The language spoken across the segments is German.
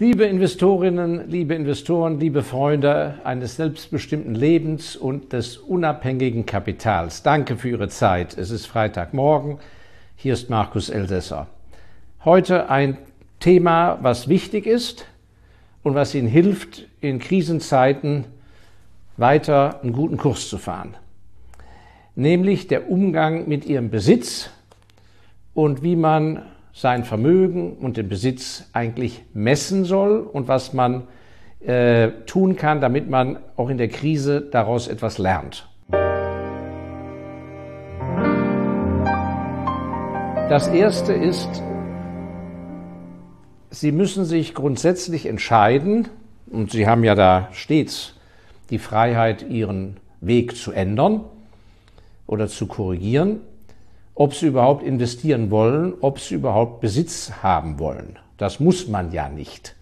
Liebe Investorinnen, liebe Investoren, liebe Freunde eines selbstbestimmten Lebens und des unabhängigen Kapitals, danke für Ihre Zeit. Es ist Freitagmorgen. Hier ist Markus Elsässer. Heute ein Thema, was wichtig ist und was Ihnen hilft, in Krisenzeiten weiter einen guten Kurs zu fahren. Nämlich der Umgang mit Ihrem Besitz und wie man sein Vermögen und den Besitz eigentlich messen soll und was man äh, tun kann, damit man auch in der Krise daraus etwas lernt. Das Erste ist, Sie müssen sich grundsätzlich entscheiden, und Sie haben ja da stets die Freiheit, Ihren Weg zu ändern oder zu korrigieren, ob sie überhaupt investieren wollen, ob sie überhaupt Besitz haben wollen. Das muss man ja nicht.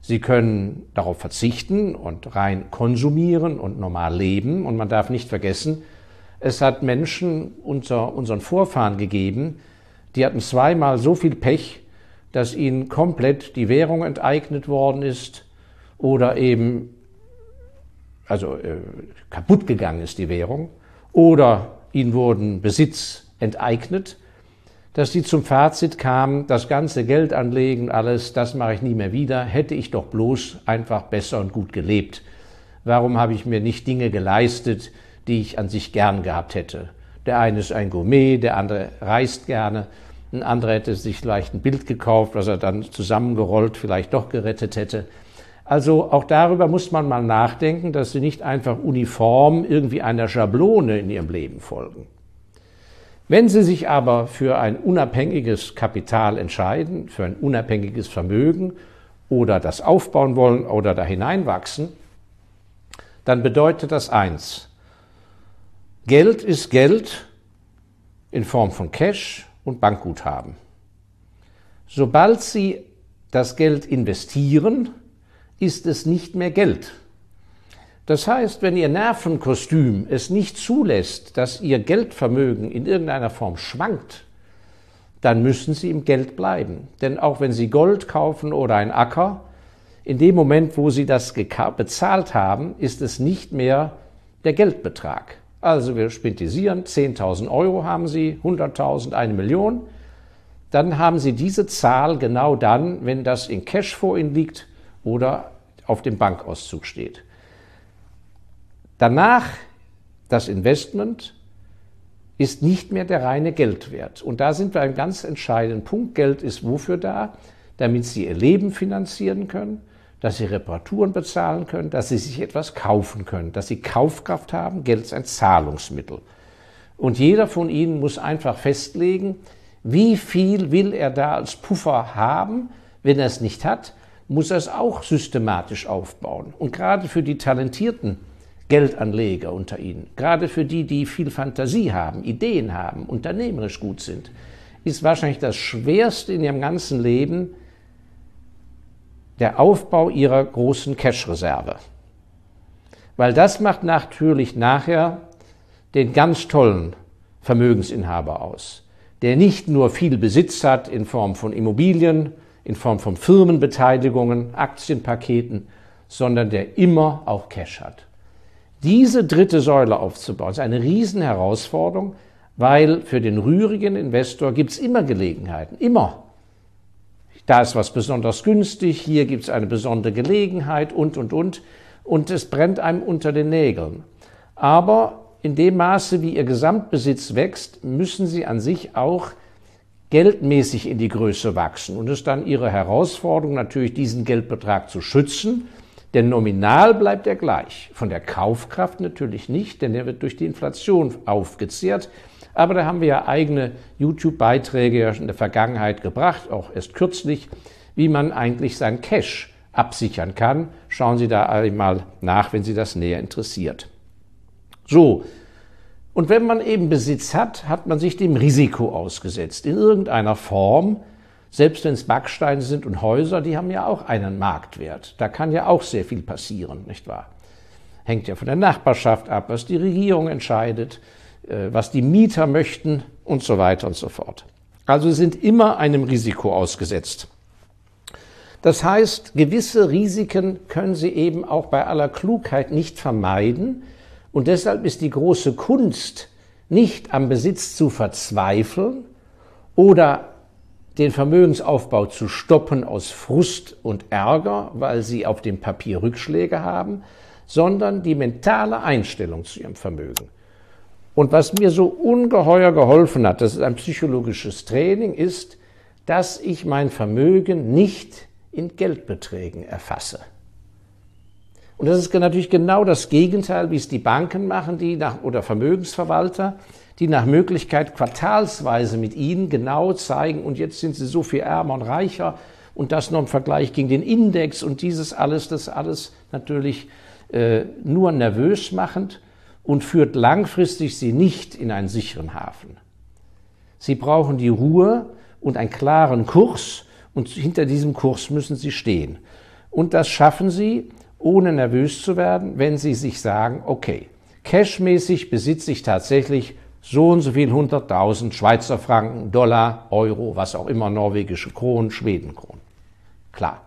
Sie können darauf verzichten und rein konsumieren und normal leben. Und man darf nicht vergessen, es hat Menschen unter unseren Vorfahren gegeben, die hatten zweimal so viel Pech, dass ihnen komplett die Währung enteignet worden ist oder eben also äh, kaputt gegangen ist die Währung oder ihnen wurden Besitz enteignet, dass die zum Fazit kamen, das ganze Geld anlegen, alles, das mache ich nie mehr wieder, hätte ich doch bloß einfach besser und gut gelebt. Warum habe ich mir nicht Dinge geleistet, die ich an sich gern gehabt hätte? Der eine ist ein Gourmet, der andere reist gerne, ein anderer hätte sich vielleicht ein Bild gekauft, was er dann zusammengerollt vielleicht doch gerettet hätte. Also auch darüber muss man mal nachdenken, dass sie nicht einfach uniform irgendwie einer Schablone in ihrem Leben folgen. Wenn Sie sich aber für ein unabhängiges Kapital entscheiden, für ein unabhängiges Vermögen oder das aufbauen wollen oder da hineinwachsen, dann bedeutet das eins. Geld ist Geld in Form von Cash und Bankguthaben. Sobald Sie das Geld investieren, ist es nicht mehr Geld. Das heißt, wenn Ihr Nervenkostüm es nicht zulässt, dass Ihr Geldvermögen in irgendeiner Form schwankt, dann müssen Sie im Geld bleiben. Denn auch wenn Sie Gold kaufen oder ein Acker, in dem Moment, wo Sie das bezahlt haben, ist es nicht mehr der Geldbetrag. Also wir spintisieren, 10.000 Euro haben Sie, 100.000, eine Million. Dann haben Sie diese Zahl genau dann, wenn das in Cash vor Ihnen liegt oder auf dem Bankauszug steht. Danach das Investment ist nicht mehr der reine Geldwert. Und da sind wir einem ganz entscheidenden Punkt. Geld ist wofür da? Damit Sie Ihr Leben finanzieren können, dass Sie Reparaturen bezahlen können, dass Sie sich etwas kaufen können, dass Sie Kaufkraft haben. Geld ist ein Zahlungsmittel. Und jeder von Ihnen muss einfach festlegen, wie viel will er da als Puffer haben. Wenn er es nicht hat, muss er es auch systematisch aufbauen. Und gerade für die talentierten Geldanleger unter Ihnen, gerade für die, die viel Fantasie haben, Ideen haben, unternehmerisch gut sind, ist wahrscheinlich das Schwerste in Ihrem ganzen Leben der Aufbau Ihrer großen Cash-Reserve. Weil das macht natürlich nachher den ganz tollen Vermögensinhaber aus, der nicht nur viel Besitz hat in Form von Immobilien, in Form von Firmenbeteiligungen, Aktienpaketen, sondern der immer auch Cash hat. Diese dritte Säule aufzubauen, ist eine Riesenherausforderung, weil für den rührigen Investor gibt es immer Gelegenheiten, immer. Da ist was besonders günstig, hier gibt es eine besondere Gelegenheit und, und, und. Und es brennt einem unter den Nägeln. Aber in dem Maße, wie Ihr Gesamtbesitz wächst, müssen Sie an sich auch geldmäßig in die Größe wachsen. Und es ist dann Ihre Herausforderung, natürlich diesen Geldbetrag zu schützen der Nominal bleibt er gleich. Von der Kaufkraft natürlich nicht, denn der wird durch die Inflation aufgezehrt. Aber da haben wir ja eigene YouTube-Beiträge in der Vergangenheit gebracht, auch erst kürzlich, wie man eigentlich sein Cash absichern kann. Schauen Sie da einmal nach, wenn Sie das näher interessiert. So. Und wenn man eben Besitz hat, hat man sich dem Risiko ausgesetzt. In irgendeiner Form selbst wenn es Backsteine sind und Häuser, die haben ja auch einen Marktwert. Da kann ja auch sehr viel passieren, nicht wahr? Hängt ja von der Nachbarschaft ab, was die Regierung entscheidet, äh, was die Mieter möchten und so weiter und so fort. Also sind immer einem Risiko ausgesetzt. Das heißt, gewisse Risiken können Sie eben auch bei aller Klugheit nicht vermeiden. Und deshalb ist die große Kunst, nicht am Besitz zu verzweifeln oder den Vermögensaufbau zu stoppen aus Frust und Ärger, weil sie auf dem Papier Rückschläge haben, sondern die mentale Einstellung zu ihrem Vermögen. Und was mir so ungeheuer geholfen hat, das ist ein psychologisches Training, ist, dass ich mein Vermögen nicht in Geldbeträgen erfasse. Und das ist natürlich genau das Gegenteil, wie es die Banken machen, die nach, oder Vermögensverwalter, die nach Möglichkeit quartalsweise mit Ihnen genau zeigen, und jetzt sind Sie so viel ärmer und reicher, und das noch im Vergleich gegen den Index und dieses alles, das alles natürlich äh, nur nervös machend und führt langfristig Sie nicht in einen sicheren Hafen. Sie brauchen die Ruhe und einen klaren Kurs, und hinter diesem Kurs müssen Sie stehen. Und das schaffen Sie, ohne nervös zu werden, wenn Sie sich sagen, okay, cashmäßig besitze ich tatsächlich so und so viel 100.000 Schweizer Franken, Dollar, Euro, was auch immer, norwegische Kronen, Schwedenkronen. Klar.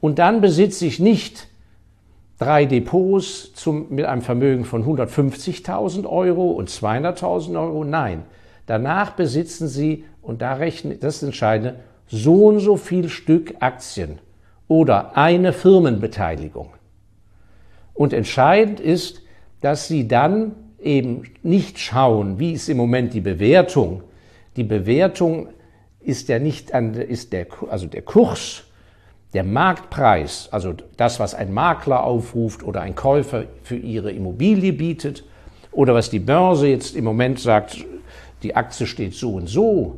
Und dann besitze ich nicht drei Depots zum, mit einem Vermögen von 150.000 Euro und 200.000 Euro. Nein, danach besitzen Sie, und da rechne, das ist entscheidend, so und so viel Stück Aktien oder eine Firmenbeteiligung. Und entscheidend ist, dass Sie dann eben nicht schauen, wie ist im Moment die Bewertung. Die Bewertung ist ja nicht an, ist der, also der Kurs, der Marktpreis, also das, was ein Makler aufruft oder ein Käufer für ihre Immobilie bietet oder was die Börse jetzt im Moment sagt, die Aktie steht so und so.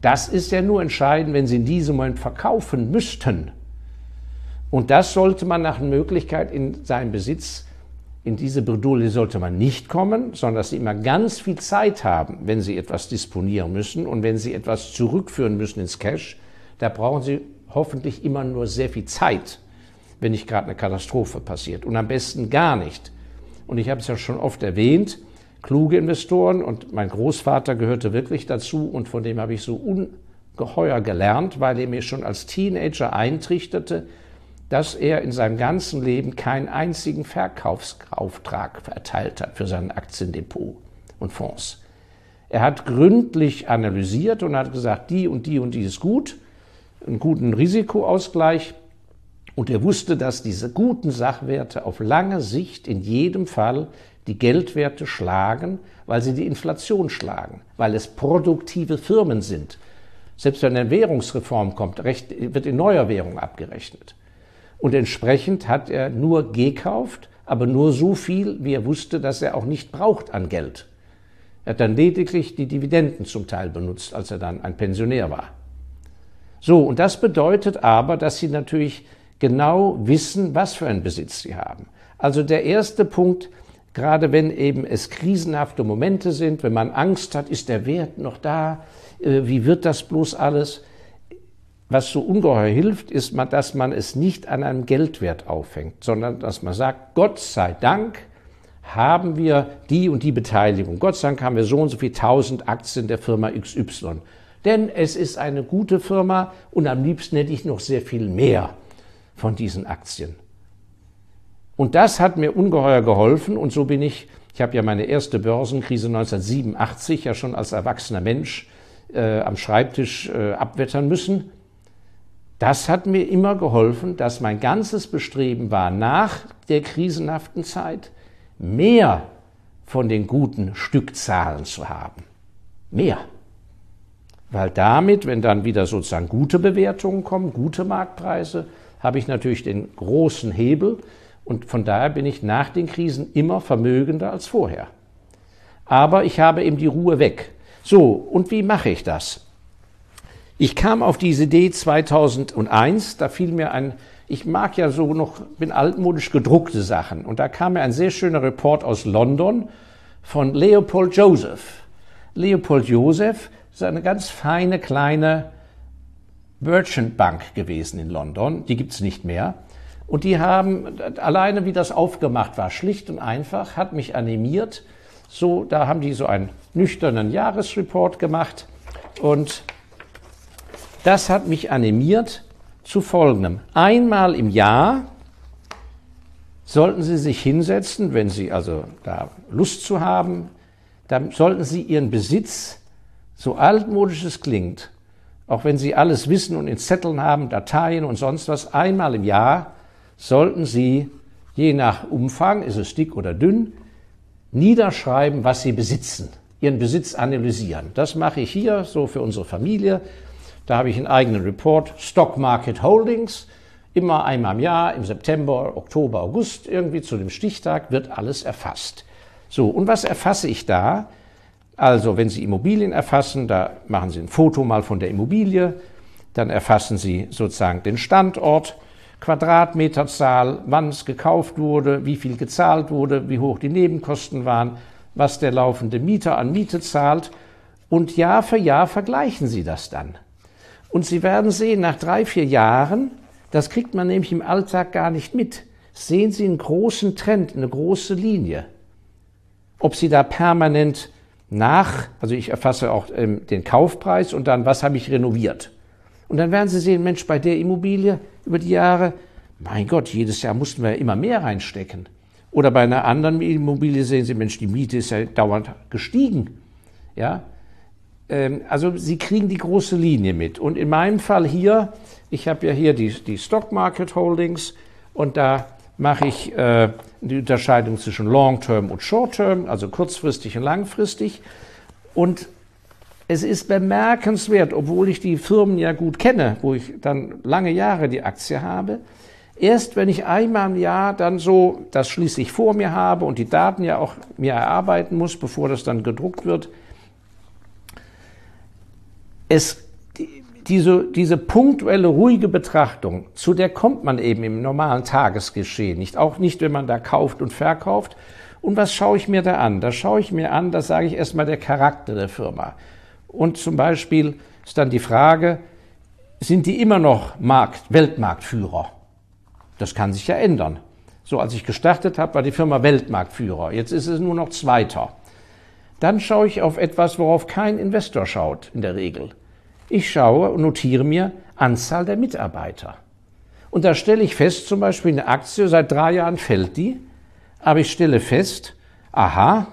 Das ist ja nur entscheidend, wenn Sie in diesem Moment verkaufen müssten. Und das sollte man nach Möglichkeit in seinem Besitz in diese Bredouille sollte man nicht kommen, sondern dass Sie immer ganz viel Zeit haben, wenn Sie etwas disponieren müssen und wenn Sie etwas zurückführen müssen ins Cash. Da brauchen Sie hoffentlich immer nur sehr viel Zeit, wenn nicht gerade eine Katastrophe passiert. Und am besten gar nicht. Und ich habe es ja schon oft erwähnt, kluge Investoren und mein Großvater gehörte wirklich dazu und von dem habe ich so ungeheuer gelernt, weil er mir schon als Teenager eintrichterte, dass er in seinem ganzen Leben keinen einzigen Verkaufsauftrag erteilt hat für sein Aktiendepot und Fonds. Er hat gründlich analysiert und hat gesagt, die und die und die ist gut, einen guten Risikoausgleich. Und er wusste, dass diese guten Sachwerte auf lange Sicht in jedem Fall die Geldwerte schlagen, weil sie die Inflation schlagen, weil es produktive Firmen sind. Selbst wenn eine Währungsreform kommt, wird in neuer Währung abgerechnet. Und entsprechend hat er nur gekauft, aber nur so viel, wie er wusste, dass er auch nicht braucht an Geld. Er hat dann lediglich die Dividenden zum Teil benutzt, als er dann ein Pensionär war. So, und das bedeutet aber, dass Sie natürlich genau wissen, was für einen Besitz Sie haben. Also der erste Punkt, gerade wenn eben es krisenhafte Momente sind, wenn man Angst hat, ist der Wert noch da, äh, wie wird das bloß alles, was so ungeheuer hilft, ist, dass man es nicht an einem Geldwert aufhängt, sondern dass man sagt, Gott sei Dank haben wir die und die Beteiligung. Gott sei Dank haben wir so und so viel tausend Aktien der Firma XY. Denn es ist eine gute Firma und am liebsten hätte ich noch sehr viel mehr von diesen Aktien. Und das hat mir ungeheuer geholfen und so bin ich, ich habe ja meine erste Börsenkrise 1987 ja schon als erwachsener Mensch äh, am Schreibtisch äh, abwettern müssen das hat mir immer geholfen, dass mein ganzes Bestreben war, nach der krisenhaften Zeit mehr von den guten Stückzahlen zu haben. Mehr. Weil damit, wenn dann wieder sozusagen gute Bewertungen kommen, gute Marktpreise, habe ich natürlich den großen Hebel und von daher bin ich nach den Krisen immer vermögender als vorher. Aber ich habe eben die Ruhe weg. So, und wie mache ich das? Ich kam auf diese Idee 2001, da fiel mir ein, ich mag ja so noch, bin altmodisch gedruckte Sachen. Und da kam mir ein sehr schöner Report aus London von Leopold Joseph. Leopold Joseph ist eine ganz feine kleine Merchant Bank gewesen in London. Die gibt's nicht mehr. Und die haben, alleine wie das aufgemacht war, schlicht und einfach, hat mich animiert. So, da haben die so einen nüchternen Jahresreport gemacht und das hat mich animiert, zu folgendem. Einmal im Jahr sollten Sie sich hinsetzen, wenn Sie also da Lust zu haben, dann sollten Sie Ihren Besitz, so altmodisch es klingt, auch wenn Sie alles wissen und in Zetteln haben, Dateien und sonst was, einmal im Jahr sollten Sie, je nach Umfang, ist es dick oder dünn, niederschreiben, was Sie besitzen, Ihren Besitz analysieren. Das mache ich hier so für unsere Familie. Da habe ich einen eigenen Report, Stock Market Holdings. Immer einmal im Jahr, im September, Oktober, August, irgendwie zu dem Stichtag wird alles erfasst. So, und was erfasse ich da? Also, wenn Sie Immobilien erfassen, da machen Sie ein Foto mal von der Immobilie, dann erfassen Sie sozusagen den Standort, Quadratmeterzahl, wann es gekauft wurde, wie viel gezahlt wurde, wie hoch die Nebenkosten waren, was der laufende Mieter an Miete zahlt. Und Jahr für Jahr vergleichen Sie das dann. Und Sie werden sehen, nach drei, vier Jahren, das kriegt man nämlich im Alltag gar nicht mit, sehen Sie einen großen Trend, eine große Linie. Ob Sie da permanent nach, also ich erfasse auch ähm, den Kaufpreis und dann, was habe ich renoviert. Und dann werden Sie sehen, Mensch, bei der Immobilie über die Jahre, mein Gott, jedes Jahr mussten wir immer mehr reinstecken. Oder bei einer anderen Immobilie sehen Sie, Mensch, die Miete ist ja dauernd gestiegen. Ja, also Sie kriegen die große Linie mit. Und in meinem Fall hier, ich habe ja hier die, die Stock Market Holdings und da mache ich äh, die Unterscheidung zwischen Long-Term und Short-Term, also kurzfristig und langfristig. Und es ist bemerkenswert, obwohl ich die Firmen ja gut kenne, wo ich dann lange Jahre die Aktie habe, erst wenn ich einmal im Jahr dann so das schließlich vor mir habe und die Daten ja auch mir erarbeiten muss, bevor das dann gedruckt wird, es, diese, diese punktuelle, ruhige Betrachtung, zu der kommt man eben im normalen Tagesgeschehen nicht. Auch nicht, wenn man da kauft und verkauft. Und was schaue ich mir da an? Da schaue ich mir an, das sage ich erstmal, der Charakter der Firma. Und zum Beispiel ist dann die Frage, sind die immer noch Markt, Weltmarktführer? Das kann sich ja ändern. So, als ich gestartet habe, war die Firma Weltmarktführer. Jetzt ist es nur noch Zweiter. Dann schaue ich auf etwas, worauf kein Investor schaut, in der Regel. Ich schaue und notiere mir Anzahl der Mitarbeiter. Und da stelle ich fest, zum Beispiel eine Aktie, seit drei Jahren fällt die, aber ich stelle fest, aha,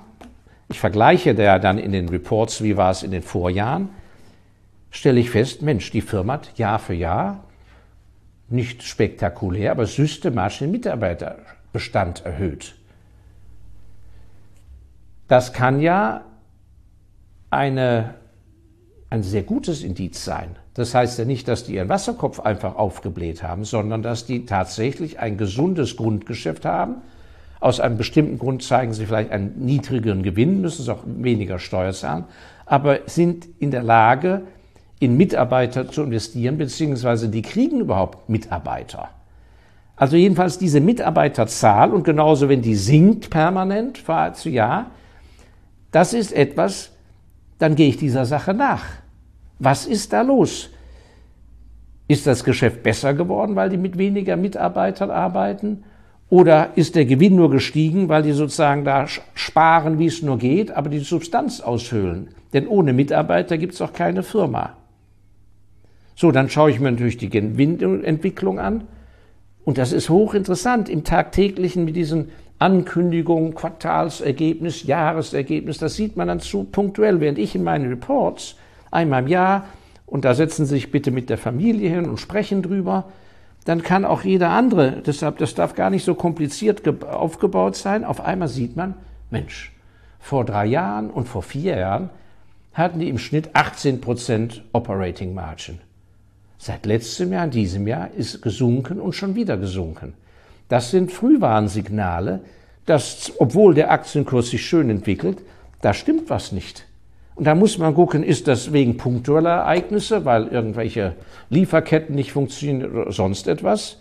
ich vergleiche da dann in den Reports, wie war es in den Vorjahren, stelle ich fest, Mensch, die Firma hat Jahr für Jahr nicht spektakulär, aber systematisch den Mitarbeiterbestand erhöht. Das kann ja eine ein sehr gutes Indiz sein. Das heißt ja nicht, dass die ihren Wasserkopf einfach aufgebläht haben, sondern dass die tatsächlich ein gesundes Grundgeschäft haben. Aus einem bestimmten Grund zeigen sie vielleicht einen niedrigeren Gewinn, müssen sie auch weniger Steuer zahlen, aber sind in der Lage, in Mitarbeiter zu investieren, beziehungsweise die kriegen überhaupt Mitarbeiter. Also jedenfalls diese Mitarbeiterzahl und genauso, wenn die sinkt permanent Jahr zu Jahr, das ist etwas, dann gehe ich dieser Sache nach. Was ist da los? Ist das Geschäft besser geworden, weil die mit weniger Mitarbeitern arbeiten? Oder ist der Gewinn nur gestiegen, weil die sozusagen da sparen, wie es nur geht, aber die Substanz aushöhlen? Denn ohne Mitarbeiter gibt es auch keine Firma. So, dann schaue ich mir natürlich die Gewinnentwicklung an. Und das ist hochinteressant im tagtäglichen mit diesen Ankündigung, Quartalsergebnis, Jahresergebnis, das sieht man dann zu punktuell, während ich in meinen Reports einmal im Jahr, und da setzen Sie sich bitte mit der Familie hin und sprechen drüber, dann kann auch jeder andere, deshalb, das darf gar nicht so kompliziert aufgebaut sein, auf einmal sieht man, Mensch, vor drei Jahren und vor vier Jahren hatten die im Schnitt 18 Prozent Operating Margin. Seit letztem Jahr, in diesem Jahr, ist gesunken und schon wieder gesunken. Das sind Frühwarnsignale, dass, obwohl der Aktienkurs sich schön entwickelt, da stimmt was nicht. Und da muss man gucken, ist das wegen punktueller Ereignisse, weil irgendwelche Lieferketten nicht funktionieren oder sonst etwas?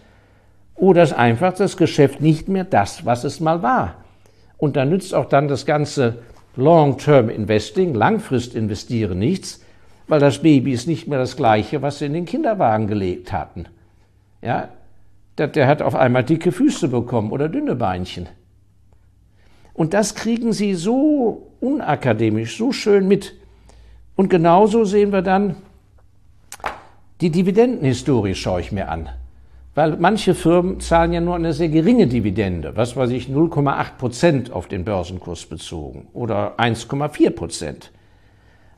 Oder ist einfach das Geschäft nicht mehr das, was es mal war? Und da nützt auch dann das ganze Long-Term Investing, Langfrist investieren nichts, weil das Baby ist nicht mehr das gleiche, was sie in den Kinderwagen gelegt hatten. Ja, der, der hat auf einmal dicke Füße bekommen oder dünne Beinchen. Und das kriegen sie so unakademisch, so schön mit. Und genauso sehen wir dann, Die Dividendenhistorie schaue ich mir an. Weil manche Firmen zahlen ja nur eine sehr geringe Dividende, was weiß ich, 0,8 Prozent auf den Börsenkurs bezogen oder 1,4 Prozent.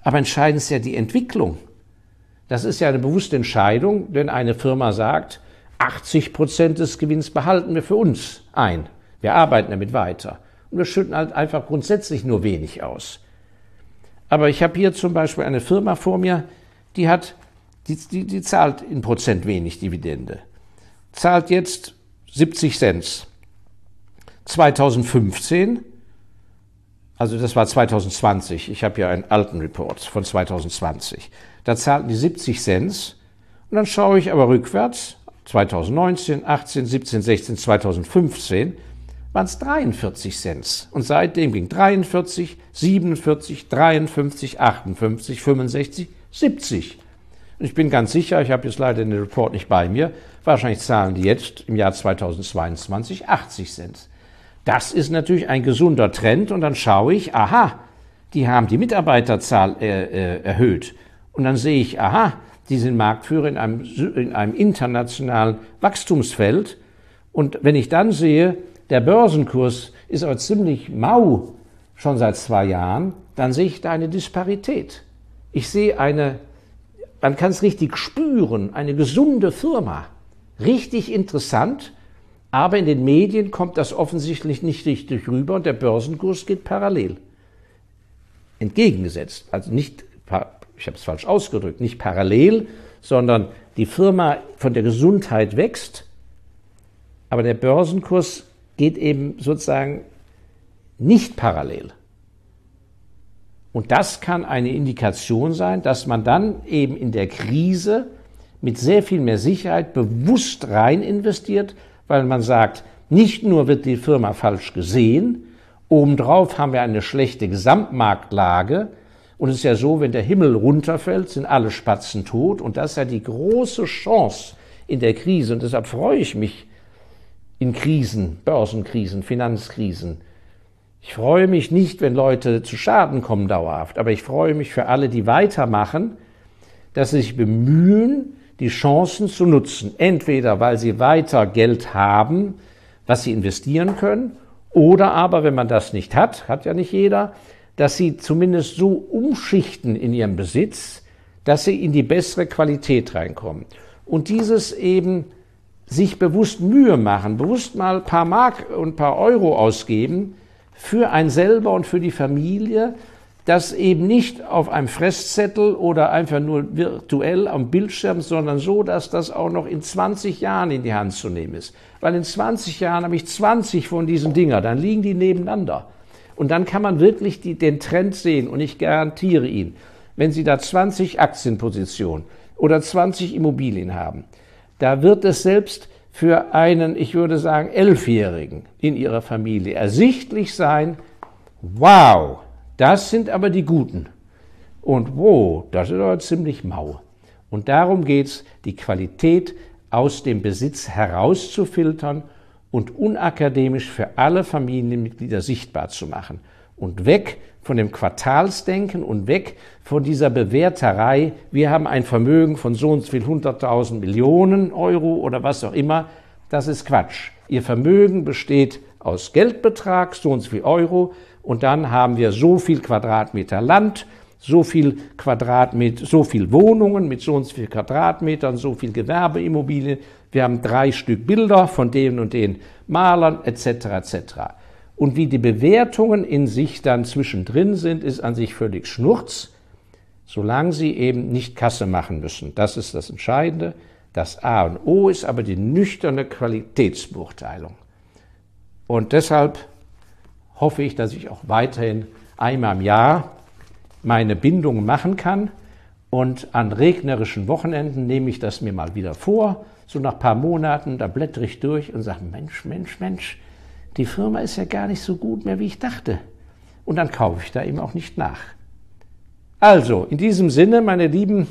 Aber entscheidend ist ja die Entwicklung. Das ist ja eine bewusste Entscheidung, wenn eine Firma sagt, 80 Prozent des Gewinns behalten wir für uns ein. Wir arbeiten damit weiter. Und wir schütten halt einfach grundsätzlich nur wenig aus. Aber ich habe hier zum Beispiel eine Firma vor mir, die hat, die, die, die zahlt in Prozent wenig Dividende zahlt jetzt 70 Cent. 2015, also das war 2020, ich habe ja einen alten Report von 2020, da zahlten die 70 Cent und dann schaue ich aber rückwärts, 2019, 18, 17, 16, 2015, waren es 43 Cent. Und seitdem ging 43, 47, 53, 58, 65, 70. Und ich bin ganz sicher, ich habe jetzt leider den Report nicht bei mir, wahrscheinlich zahlen die jetzt im Jahr 2022 80 Cent. Das ist natürlich ein gesunder Trend und dann schaue ich, aha, die haben die Mitarbeiterzahl äh, äh, erhöht. Und dann sehe ich, aha, die sind Marktführer in einem, in einem internationalen Wachstumsfeld. Und wenn ich dann sehe, der Börsenkurs ist aber ziemlich mau schon seit zwei Jahren, dann sehe ich da eine Disparität. Ich sehe eine man kann es richtig spüren, eine gesunde Firma. Richtig interessant, aber in den Medien kommt das offensichtlich nicht richtig rüber und der Börsenkurs geht parallel. Entgegengesetzt, also nicht, ich habe es falsch ausgedrückt, nicht parallel, sondern die Firma von der Gesundheit wächst, aber der Börsenkurs geht eben sozusagen nicht parallel. Und das kann eine Indikation sein, dass man dann eben in der Krise mit sehr viel mehr Sicherheit bewusst rein investiert, weil man sagt, nicht nur wird die Firma falsch gesehen, obendrauf haben wir eine schlechte Gesamtmarktlage und es ist ja so, wenn der Himmel runterfällt, sind alle Spatzen tot. Und das ist ja die große Chance in der Krise. Und deshalb freue ich mich in Krisen, Börsenkrisen, Finanzkrisen, ich freue mich nicht, wenn Leute zu Schaden kommen dauerhaft, aber ich freue mich für alle, die weitermachen, dass sie sich bemühen, die Chancen zu nutzen. Entweder weil sie weiter Geld haben, was sie investieren können, oder aber, wenn man das nicht hat, hat ja nicht jeder, dass sie zumindest so umschichten in ihrem Besitz, dass sie in die bessere Qualität reinkommen. Und dieses eben sich bewusst Mühe machen, bewusst mal ein paar Mark und ein paar Euro ausgeben, für ein selber und für die Familie, das eben nicht auf einem Fresszettel oder einfach nur virtuell am Bildschirm, sondern so, dass das auch noch in 20 Jahren in die Hand zu nehmen ist. Weil in 20 Jahren habe ich 20 von diesen Dinger, dann liegen die nebeneinander. Und dann kann man wirklich die, den Trend sehen und ich garantiere Ihnen, wenn Sie da 20 Aktienpositionen oder 20 Immobilien haben, da wird es selbst für einen, ich würde sagen, Elfjährigen in ihrer Familie ersichtlich sein, wow, das sind aber die Guten. Und wow, das ist aber ziemlich mau. Und darum geht es, die Qualität aus dem Besitz herauszufiltern und unakademisch für alle Familienmitglieder sichtbar zu machen. Und weg von dem Quartalsdenken und weg von dieser Bewerterei, wir haben ein Vermögen von so und so viel 100.000 Millionen Euro oder was auch immer, das ist Quatsch. Ihr Vermögen besteht aus Geldbetrag, so und so viel Euro, und dann haben wir so viel Quadratmeter Land, so viel Quadratmeter, so viel Wohnungen mit so und so viel Quadratmetern, so viel Gewerbeimmobilien. Wir haben drei Stück Bilder von den und den Malern etc. etc. Und wie die Bewertungen in sich dann zwischendrin sind, ist an sich völlig Schnurz, solange sie eben nicht Kasse machen müssen. Das ist das Entscheidende. Das A und O ist aber die nüchterne Qualitätsbeurteilung. Und deshalb hoffe ich, dass ich auch weiterhin einmal im Jahr meine Bindungen machen kann. Und an regnerischen Wochenenden nehme ich das mir mal wieder vor. So nach ein paar Monaten, da blättere ich durch und sage, Mensch, Mensch, Mensch, die Firma ist ja gar nicht so gut mehr, wie ich dachte. Und dann kaufe ich da eben auch nicht nach. Also, in diesem Sinne, meine lieben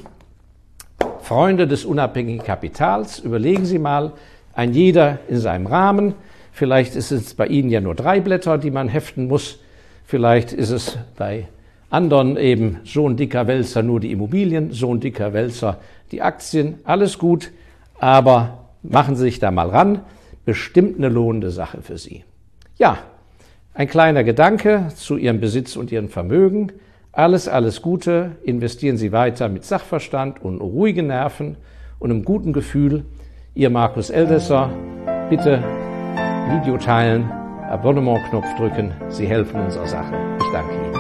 Freunde des unabhängigen Kapitals, überlegen Sie mal, ein jeder in seinem Rahmen. Vielleicht ist es bei Ihnen ja nur drei Blätter, die man heften muss. Vielleicht ist es bei anderen eben so ein dicker Wälzer nur die Immobilien, so ein dicker Wälzer die Aktien. Alles gut, aber machen Sie sich da mal ran. Bestimmt eine lohnende Sache für Sie. Ja, ein kleiner Gedanke zu Ihrem Besitz und Ihrem Vermögen. Alles, alles Gute. Investieren Sie weiter mit Sachverstand und ruhigen Nerven und einem guten Gefühl. Ihr Markus Eldesser. Bitte Video teilen, Abonnement-Knopf drücken. Sie helfen unserer Sache. Ich danke Ihnen.